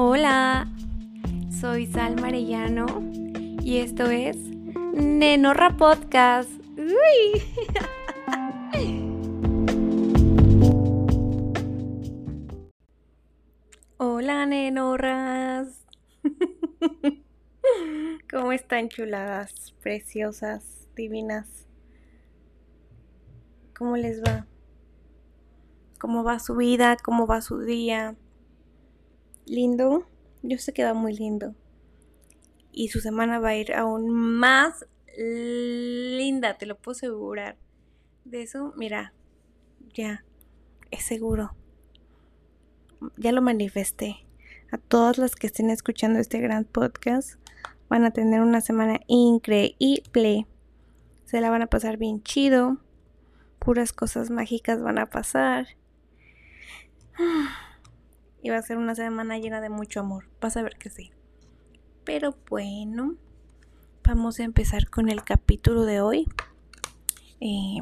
Hola, soy Sal Marellano y esto es Nenorra Podcast. Uy. Hola, nenorras. ¿Cómo están chuladas, preciosas, divinas? ¿Cómo les va? ¿Cómo va su vida? ¿Cómo va su día? Lindo, yo sé que va muy lindo. Y su semana va a ir aún más linda, te lo puedo asegurar. De eso, mira, ya, es seguro. Ya lo manifesté. A todas las que estén escuchando este gran podcast, van a tener una semana increíble. Se la van a pasar bien chido. Puras cosas mágicas van a pasar. Y va a ser una semana llena de mucho amor. Vas a ver que sí. Pero bueno, vamos a empezar con el capítulo de hoy. Eh,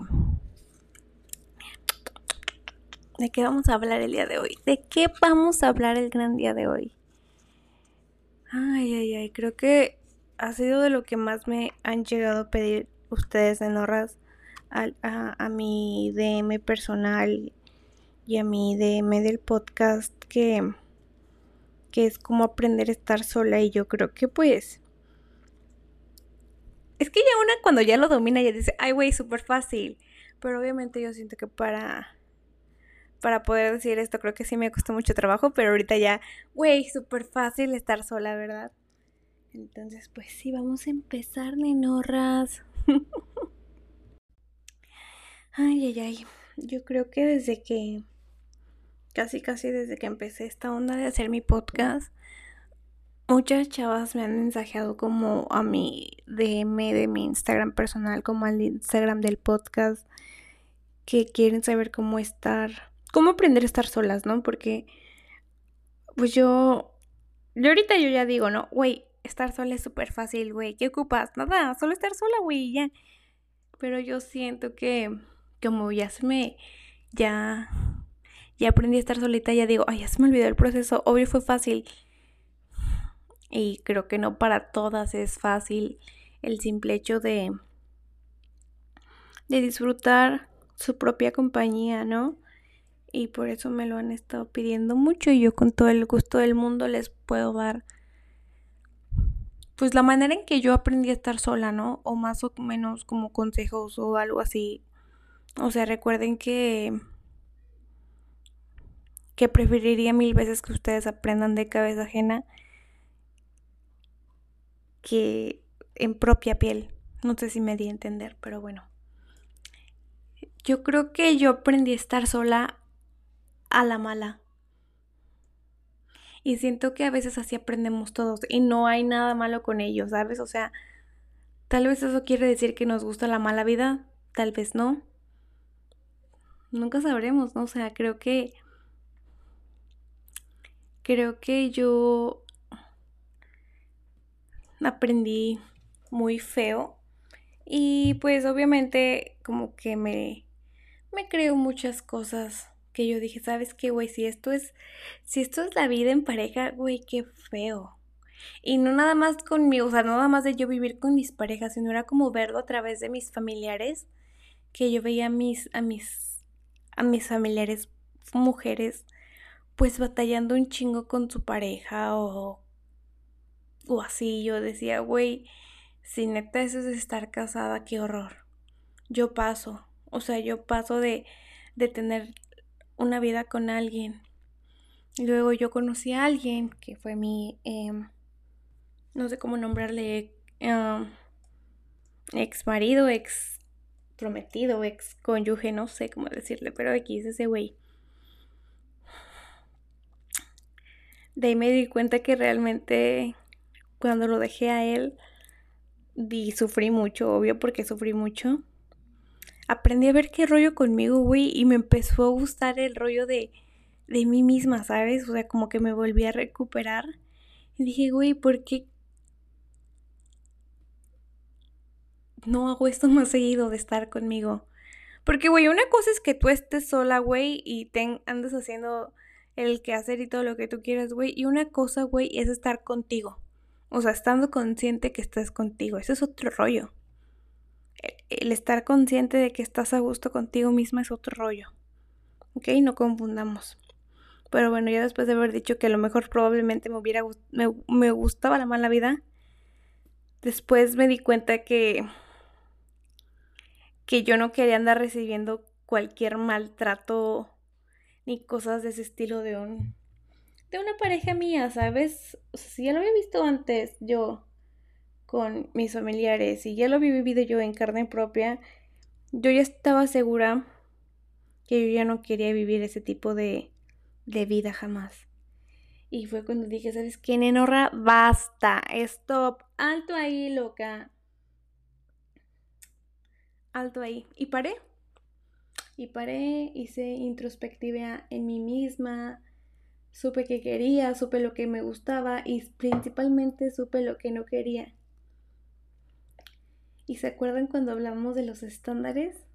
¿De qué vamos a hablar el día de hoy? ¿De qué vamos a hablar el gran día de hoy? Ay, ay, ay, creo que ha sido de lo que más me han llegado a pedir ustedes en horas a, a mi DM personal y a mi DM del podcast que, que es como aprender a estar sola y yo creo que pues... Es que ya una cuando ya lo domina ya dice, ay güey, súper fácil. Pero obviamente yo siento que para para poder decir esto creo que sí me costó mucho trabajo, pero ahorita ya, güey, súper fácil estar sola, ¿verdad? Entonces, pues sí, vamos a empezar, nenorras. ay, ay, ay. Yo creo que desde que casi casi desde que empecé esta onda de hacer mi podcast, muchas chavas me han mensajeado como a mi DM de mi Instagram personal, como al Instagram del podcast, que quieren saber cómo estar, cómo aprender a estar solas, ¿no? Porque, pues yo, yo ahorita yo ya digo, ¿no? Güey, estar sola es súper fácil, güey. ¿Qué ocupas? Nada, solo estar sola, güey, ya. Pero yo siento que, como ya se me, ya ya aprendí a estar solita, ya digo, ay, ya se me olvidó el proceso, obvio fue fácil. Y creo que no para todas es fácil el simple hecho de, de disfrutar su propia compañía, ¿no? Y por eso me lo han estado pidiendo mucho y yo con todo el gusto del mundo les puedo dar pues la manera en que yo aprendí a estar sola, ¿no? O más o menos como consejos o algo así. O sea, recuerden que que preferiría mil veces que ustedes aprendan de cabeza ajena que en propia piel. No sé si me di a entender, pero bueno. Yo creo que yo aprendí a estar sola a la mala. Y siento que a veces así aprendemos todos y no hay nada malo con ello, ¿sabes? O sea, tal vez eso quiere decir que nos gusta la mala vida, tal vez no. Nunca sabremos, ¿no? O sea, creo que creo que yo aprendí muy feo y pues obviamente como que me me creo muchas cosas que yo dije, ¿sabes qué, güey? Si esto es si esto es la vida en pareja, güey, qué feo. Y no nada más conmigo, o sea, no nada más de yo vivir con mis parejas, sino era como verlo a través de mis familiares, que yo veía a mis a mis a mis familiares mujeres pues batallando un chingo con su pareja o, o así. Yo decía, güey, si neta eso es estar casada, qué horror. Yo paso, o sea, yo paso de, de tener una vida con alguien. Luego yo conocí a alguien que fue mi, em, no sé cómo nombrarle, ex marido, ex prometido, ex cónyuge, no sé cómo decirle, pero es ese güey. De ahí me di cuenta que realmente cuando lo dejé a él, y sufrí mucho, obvio, porque sufrí mucho. Aprendí a ver qué rollo conmigo, güey, y me empezó a gustar el rollo de, de mí misma, ¿sabes? O sea, como que me volví a recuperar. Y dije, güey, ¿por qué no hago esto más seguido de estar conmigo? Porque, güey, una cosa es que tú estés sola, güey, y te andes haciendo el que hacer y todo lo que tú quieras, güey. Y una cosa, güey, es estar contigo. O sea, estando consciente que estás contigo. Eso es otro rollo. El, estar consciente de que estás a gusto contigo misma es otro rollo. ¿Ok? No confundamos. Pero bueno, ya después de haber dicho que a lo mejor probablemente me hubiera me, me gustaba la mala vida, después me di cuenta que que yo no quería andar recibiendo cualquier maltrato ni cosas de ese estilo de un de una pareja mía, ¿sabes? Si ya lo había visto antes yo con mis familiares y ya lo había vivido yo en carne propia, yo ya estaba segura que yo ya no quería vivir ese tipo de, de vida jamás. Y fue cuando dije, ¿sabes qué, Nenorra? Basta, stop, alto ahí, loca. Alto ahí. Y paré y paré, hice introspectiva en mí misma, supe que quería, supe lo que me gustaba y principalmente supe lo que no quería. ¿Y se acuerdan cuando hablamos de los estándares?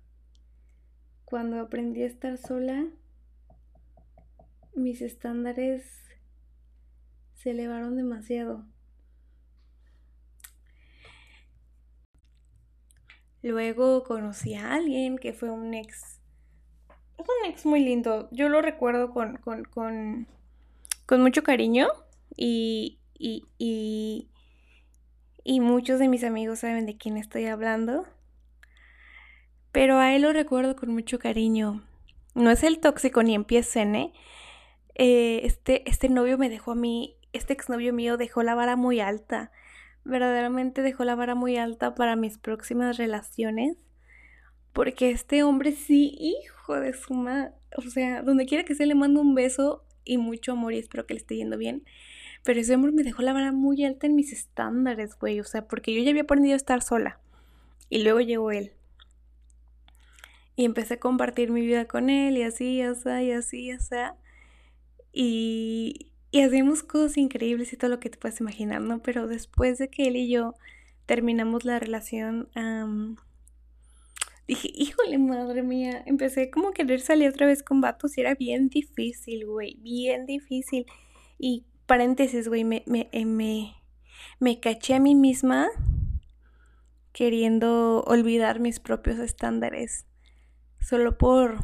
Cuando aprendí a estar sola, mis estándares se elevaron demasiado. Luego conocí a alguien que fue un ex es un ex muy lindo. Yo lo recuerdo con, con, con, mucho cariño y, y, y, y muchos de mis amigos saben de quién estoy hablando. Pero a él lo recuerdo con mucho cariño. No es el tóxico ni empiecen, ¿eh? ¿eh? este, este novio me dejó a mí, este exnovio mío dejó la vara muy alta. Verdaderamente dejó la vara muy alta para mis próximas relaciones. Porque este hombre sí, hijo de su madre. O sea, donde quiera que sea, le mando un beso y mucho amor y espero que le esté yendo bien. Pero ese hombre me dejó la vara muy alta en mis estándares, güey. O sea, porque yo ya había aprendido a estar sola. Y luego llegó él. Y empecé a compartir mi vida con él y así, y así, y así, y así. Y, y hacíamos cosas increíbles y todo lo que te puedes imaginar, ¿no? Pero después de que él y yo terminamos la relación, dije, híjole, madre mía, empecé como a querer salir otra vez con vatos y era bien difícil, güey, bien difícil. Y paréntesis, güey, me, me, eh, me, me caché a mí misma queriendo olvidar mis propios estándares solo por,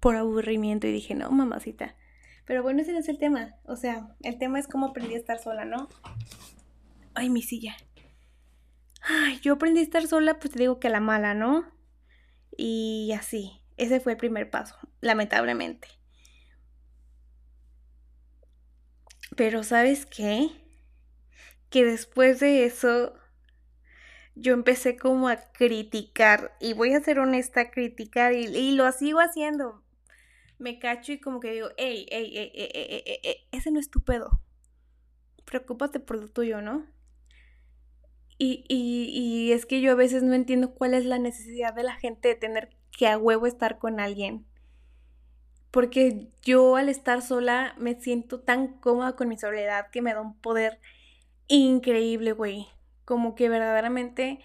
por aburrimiento y dije, no, mamacita. Pero bueno, ese no es el tema. O sea, el tema es cómo aprendí a estar sola, ¿no? Ay, mi silla. Ay, yo aprendí a estar sola, pues te digo que la mala, ¿no? Y así, ese fue el primer paso, lamentablemente. Pero ¿sabes qué? Que después de eso yo empecé como a criticar, y voy a ser honesta, criticar, y, lo sigo haciendo. Me cacho y como que digo, ey, ey, ey, ey, ey, ey, ey ese no es tu pedo. Preocúpate por lo tuyo, ¿no? Y, y, y es que yo a veces no entiendo cuál es la necesidad de la gente de tener que a huevo estar con alguien. Porque yo al estar sola me siento tan cómoda con mi soledad que me da un poder increíble, güey. Como que verdaderamente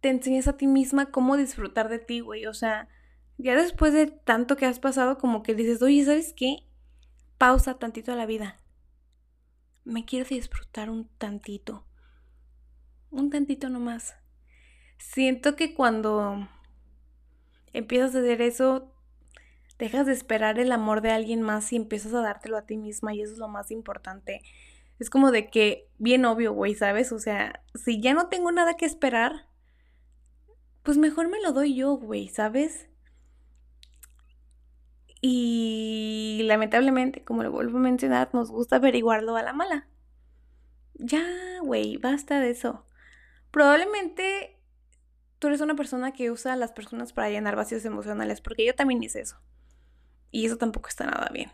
te enseñas a ti misma cómo disfrutar de ti, güey. O sea, ya después de tanto que has pasado, como que dices, oye, ¿sabes qué? Pausa tantito a la vida. Me quiero disfrutar un tantito un tantito nomás. Siento que cuando empiezas a hacer eso, dejas de esperar el amor de alguien más y empiezas a dártelo a ti misma y eso es lo más importante. Es como de que, bien obvio, güey, ¿sabes? O sea, si ya no tengo nada que esperar, pues mejor me lo doy yo, güey, ¿sabes? Y lamentablemente, como lo vuelvo a mencionar, nos gusta averiguarlo a la mala. Ya, güey, basta de eso. Probablemente tú eres una persona que usa a las personas para llenar vacíos emocionales, porque yo también hice eso. Y eso tampoco está nada bien.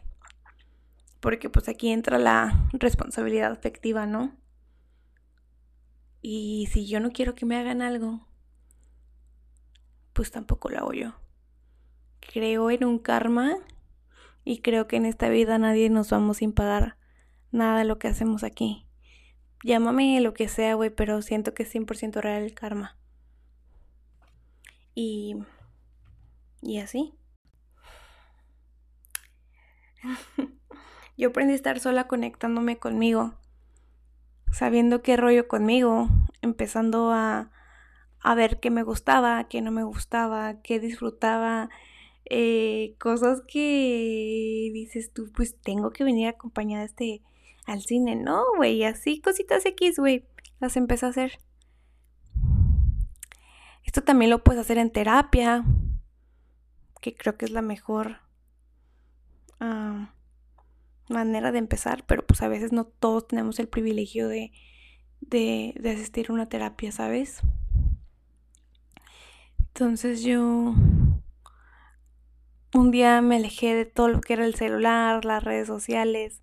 Porque pues aquí entra la responsabilidad afectiva, ¿no? Y si yo no quiero que me hagan algo, pues tampoco lo hago yo. Creo en un karma y creo que en esta vida nadie nos vamos sin pagar nada de lo que hacemos aquí. Llámame lo que sea, güey, pero siento que es 100% real el karma. Y... Y así. Yo aprendí a estar sola conectándome conmigo, sabiendo qué rollo conmigo, empezando a, a ver qué me gustaba, qué no me gustaba, qué disfrutaba, eh, cosas que dices tú, pues tengo que venir acompañada este al cine, ¿no, güey? Así, cositas X, güey, las empecé a hacer. Esto también lo puedes hacer en terapia, que creo que es la mejor ah, manera de empezar, pero pues a veces no todos tenemos el privilegio de, de, de asistir a una terapia, ¿sabes? Entonces yo un día me alejé de todo lo que era el celular, las redes sociales,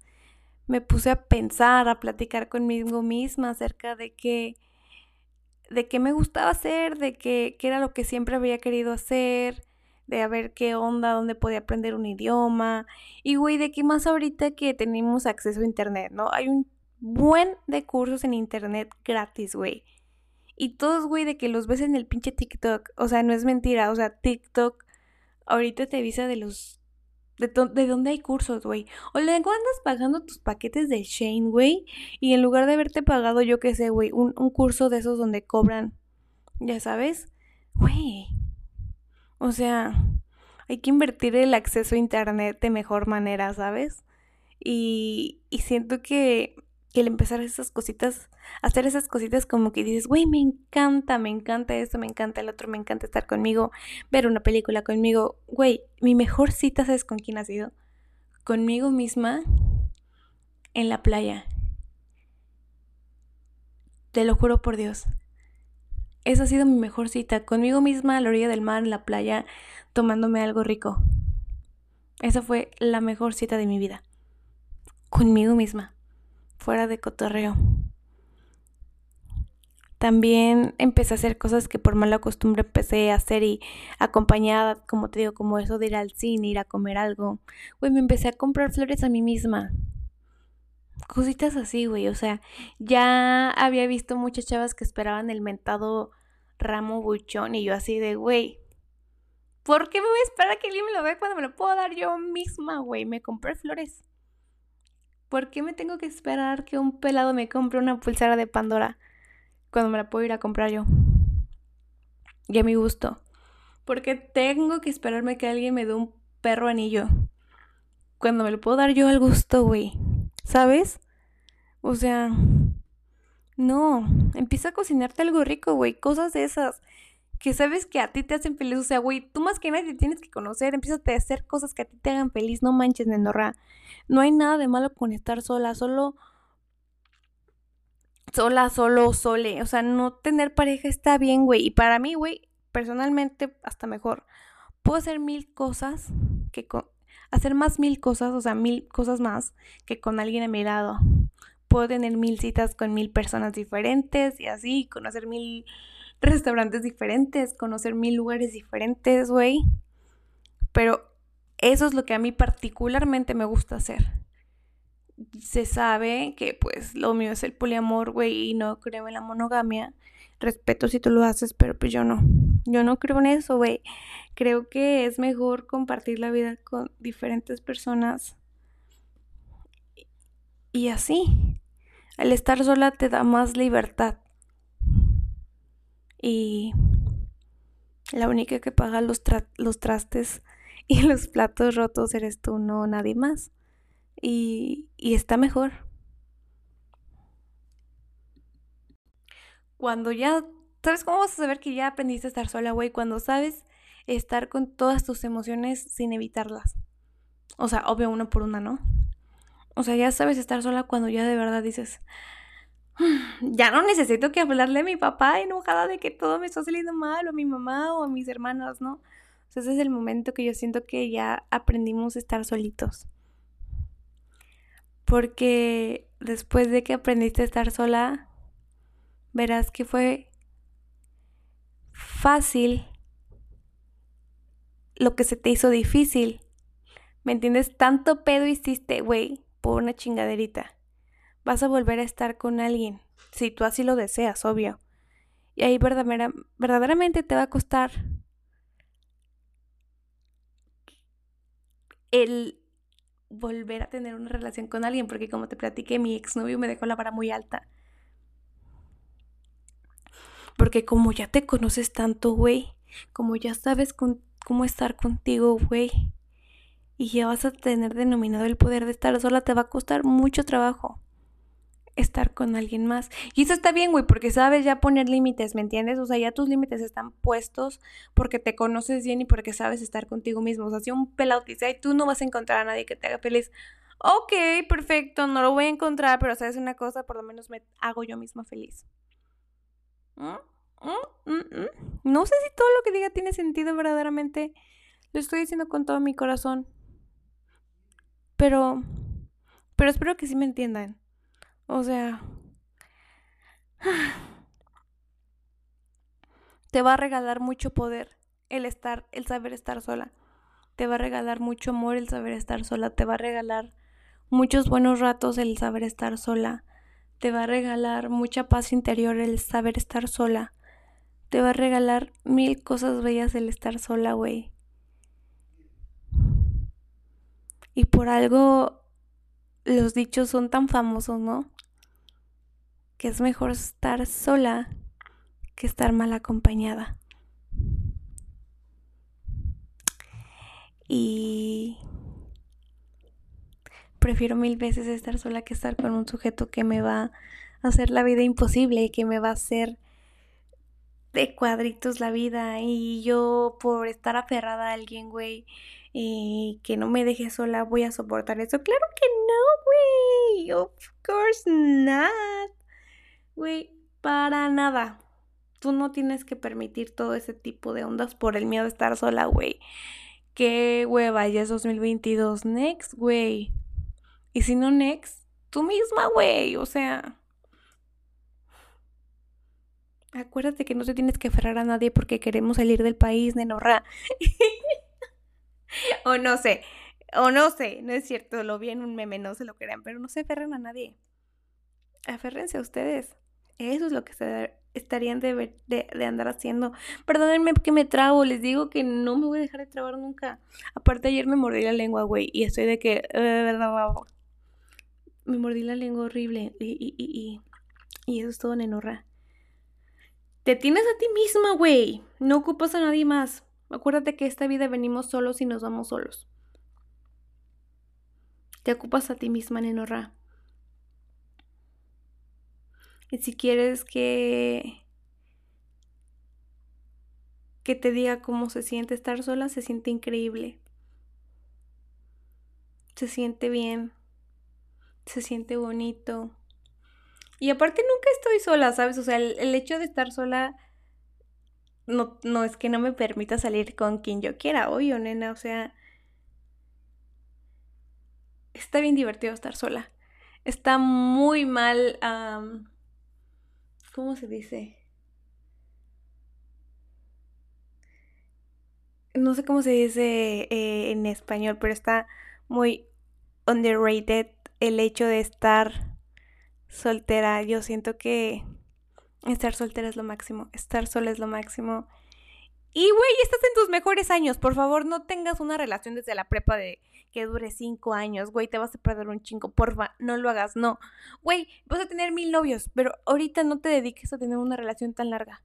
me puse a pensar, a platicar conmigo misma acerca de qué, de qué me gustaba hacer, de qué, qué era lo que siempre había querido hacer, de a ver qué onda, dónde podía aprender un idioma. Y güey, de qué más ahorita que tenemos acceso a internet, ¿no? Hay un buen de cursos en internet gratis, güey. Y todos, güey, de que los ves en el pinche TikTok. O sea, no es mentira. O sea, TikTok ahorita te avisa de los de, dónde hay cursos, güey. O luego andas pagando tus paquetes de Shane, güey. Y en lugar de haberte pagado, yo qué sé, güey, un, un curso de esos donde cobran, ya sabes, güey. O sea, hay que invertir el acceso a Internet de mejor manera, ¿sabes? Y, y siento que que el empezar esas cositas, hacer esas cositas como que dices, güey, me encanta, me encanta esto, me encanta el otro, me encanta estar conmigo, ver una película conmigo, güey, mi mejor cita, ¿sabes con quién ha sido? Conmigo misma en la playa. Te lo juro por Dios. Esa ha sido mi mejor cita, conmigo misma a la orilla del mar, en la playa, tomándome algo rico. Esa fue la mejor cita de mi vida. Conmigo misma fuera de cotorreo. También empecé a hacer cosas que por mala costumbre empecé a hacer y acompañada, como te digo, como eso de ir al cine, ir a comer algo. Güey, me empecé a comprar flores a mí misma. Cositas así, güey. O sea, ya había visto muchas chavas que esperaban el mentado ramo buchón y yo así de, güey, ¿por qué me voy a esperar a que alguien me lo vea cuando me lo puedo dar yo misma, güey? Me compré flores. ¿Por qué me tengo que esperar que un pelado me compre una pulsera de Pandora cuando me la puedo ir a comprar yo? Y a mi gusto. Porque tengo que esperarme que alguien me dé un perro anillo. Cuando me lo puedo dar yo al gusto, güey. ¿Sabes? O sea, no. Empieza a cocinarte algo rico, güey. Cosas de esas que sabes que a ti te hacen feliz. O sea, güey, tú más que nadie tienes que conocer. Empieza a hacer cosas que a ti te hagan feliz. No manches, Nenorra. No hay nada de malo con estar sola. Solo. Sola, solo, sole. O sea, no tener pareja está bien, güey. Y para mí, güey, personalmente, hasta mejor. Puedo hacer mil cosas que con. Hacer más mil cosas, o sea, mil cosas más que con alguien a mi lado. Puedo tener mil citas con mil personas diferentes y así, conocer mil restaurantes diferentes, conocer mil lugares diferentes, güey. Pero eso es lo que a mí particularmente me gusta hacer. Se sabe que pues lo mío es el poliamor, güey, y no creo en la monogamia. Respeto si tú lo haces, pero pues yo no. Yo no creo en eso, güey. Creo que es mejor compartir la vida con diferentes personas. Y así. Al estar sola te da más libertad y la única que paga los, los trastes y los platos rotos eres tú, no nadie más. Y, y está mejor. Cuando ya, ¿sabes cómo vas a saber que ya aprendiste a estar sola, güey? Cuando sabes estar con todas tus emociones sin evitarlas. O sea, obvio, una por una, ¿no? O sea, ya sabes estar sola cuando ya de verdad dices, ya no necesito que hablarle a mi papá enojada de que todo me está saliendo mal, o a mi mamá, o a mis hermanas, ¿no? Sea, ese es el momento que yo siento que ya aprendimos a estar solitos. Porque después de que aprendiste a estar sola, verás que fue fácil lo que se te hizo difícil. ¿Me entiendes? Tanto pedo hiciste, güey, por una chingaderita vas a volver a estar con alguien, si tú así lo deseas, obvio. Y ahí verdaderamente te va a costar el volver a tener una relación con alguien, porque como te platiqué, mi exnovio me dejó la vara muy alta. Porque como ya te conoces tanto, güey, como ya sabes cómo estar contigo, güey, y ya vas a tener denominado el poder de estar sola, te va a costar mucho trabajo estar con alguien más. Y eso está bien, güey, porque sabes ya poner límites, ¿me entiendes? O sea, ya tus límites están puestos porque te conoces bien y porque sabes estar contigo mismo. O sea, si un pelado te dice, ay, tú no vas a encontrar a nadie que te haga feliz. Ok, perfecto, no lo voy a encontrar, pero sabes una cosa, por lo menos me hago yo misma feliz. ¿Mm? ¿Mm? ¿Mm? No sé si todo lo que diga tiene sentido verdaderamente. Lo estoy diciendo con todo mi corazón. Pero, pero espero que sí me entiendan. O sea, te va a regalar mucho poder el estar, el saber estar sola. Te va a regalar mucho amor el saber estar sola. Te va a regalar muchos buenos ratos el saber estar sola. Te va a regalar mucha paz interior el saber estar sola. Te va a regalar mil cosas bellas el estar sola, güey. Y por algo los dichos son tan famosos, ¿no? Que es mejor estar sola que estar mal acompañada. Y prefiero mil veces estar sola que estar con un sujeto que me va a hacer la vida imposible y que me va a hacer de cuadritos la vida y yo por estar aferrada a alguien, güey, y que no me deje sola voy a soportar eso. Claro que no, güey. Of course not. Güey, para nada. Tú no tienes que permitir todo ese tipo de ondas por el miedo de estar sola, güey. Qué hueva, ya es 2022. Next, güey. Y si no, next, tú misma, güey. O sea. Acuérdate que no te tienes que aferrar a nadie porque queremos salir del país, nenorra. o no sé. O no sé, no es cierto, lo vi en un meme, no se lo crean, pero no se aferran a nadie. Aférrense a ustedes. Eso es lo que se estarían de, de, andar haciendo. Perdónenme que me trabo, les digo que no me voy a dejar de trabar nunca. Aparte ayer me mordí la lengua, güey, y estoy de que... me mordí la lengua horrible y, y, y, y eso es todo, nenorra. Te tienes a ti misma, güey. No ocupas a nadie más. Acuérdate que esta vida venimos solos y nos vamos solos. Te ocupas a ti misma, nenorra. Y si quieres que que te diga cómo se siente estar sola, se siente increíble. Se siente bien. Se siente bonito. Y aparte nunca estoy sola, ¿sabes? O sea, el, hecho de estar sola no, no, es que no me permita salir con quien yo quiera, obvio, nena. O sea, está bien divertido estar sola. Está muy mal ¿Cómo se dice? No sé cómo se dice eh, en español, pero está muy underrated el hecho de estar soltera. Yo siento que estar soltera es lo máximo, estar sola es lo máximo. Y güey, estás en tus mejores años. Por favor, no tengas una relación desde la prepa de que dure cinco años, güey, te vas a perder un chingo, porfa, no lo hagas, no. Güey, vas a tener mil novios, pero ahorita no te dediques a tener una relación tan larga.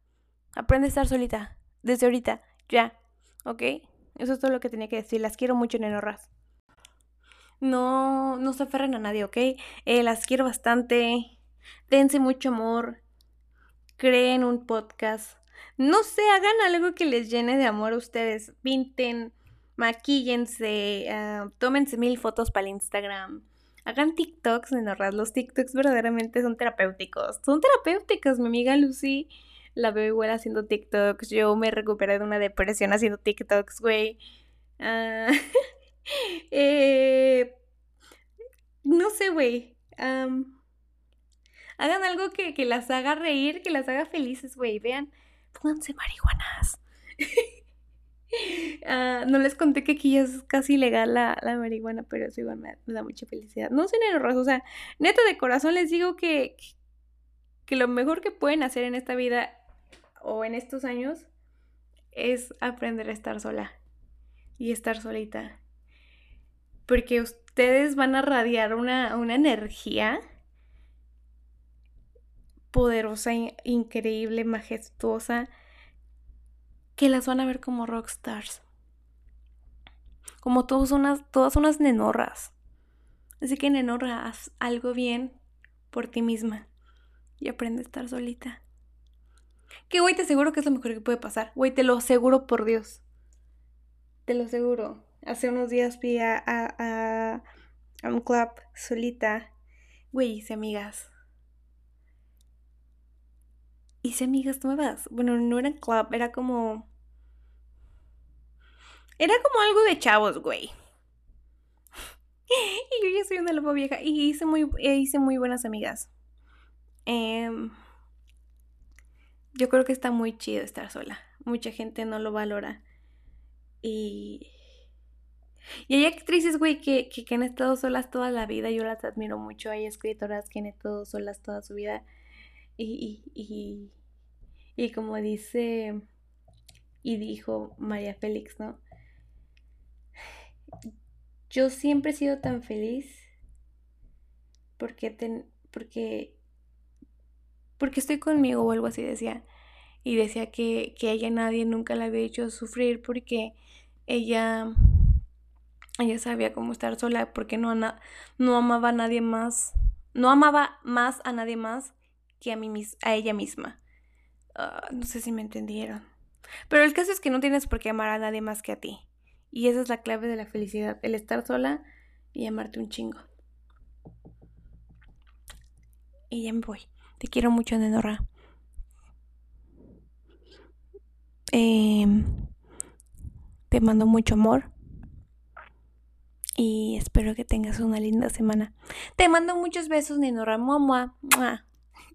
Aprende a estar solita, desde ahorita, ya, ¿ok? Eso es todo lo que tenía que decir, las quiero mucho, nenorras. No, no se aferren a nadie, ¿ok? Eh, las quiero bastante, dense mucho amor, creen un podcast. No sé, hagan algo que les llene de amor a ustedes. Pinten, maquíllense, uh, tómense mil fotos para el Instagram. Hagan TikToks, nenorras. Los TikToks verdaderamente son terapéuticos. Son terapéuticos. Mi amiga Lucy la veo igual haciendo TikToks. Yo me recuperé de una depresión haciendo TikToks, güey. Uh, eh, no sé, güey. hagan algo que, que, las haga reír, que las haga felices, güey. Vean, pónganse marihuanas. Ah, no les conté que aquí ya es casi legal la, marihuana, pero eso igual me, da mucha felicidad. No soy nerviosa, o sea, neta de corazón les digo que, que lo mejor que pueden hacer en esta vida o en estos años es aprender a estar sola y estar solita. Porque ustedes van a radiar una, una energía poderosa, increíble, majestuosa, que las van a ver como rockstars. Como todas unas, todas unas nenorras. Así que nenorra, haz algo bien por ti misma y aprende a estar solita. Que güey, te aseguro que es lo mejor que puede pasar. Güey, te lo aseguro por Dios. Te lo aseguro. Hace unos días a, a, a un club solita. Güey, hice amigas. Hice amigas nuevas. Bueno, no era club, era como. Era como algo de chavos, güey. y yo ya soy una loba vieja. Y hice muy, hice muy buenas amigas. Em, yo creo que está muy chido estar sola. Mucha gente no lo valora. Y. Y hay actrices, güey, que, que, han estado solas toda la vida. Yo las admiro mucho. Hay escritoras que han estado solas toda su vida. Y, y, y, y como dice y dijo María Félix, ¿no? Yo siempre he sido tan feliz porque, ten, porque porque estoy conmigo o algo así decía. Y decía que, que ella nadie nunca la había hecho sufrir porque ella, ella sabía cómo estar sola porque no, no amaba a nadie más, no amaba más a nadie más que a, mí, a ella misma. Ah, no sé si me entendieron. Pero el caso es que no tienes por qué amar a nadie más que a ti. Y esa es la clave de la felicidad, el estar sola y amarte un chingo. Y ya me voy. Te quiero mucho, Nenorra. Em, te mando mucho amor. Y espero que tengas una linda semana. Te mando muchos besos, Nenorra. Mua,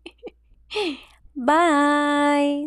Bye.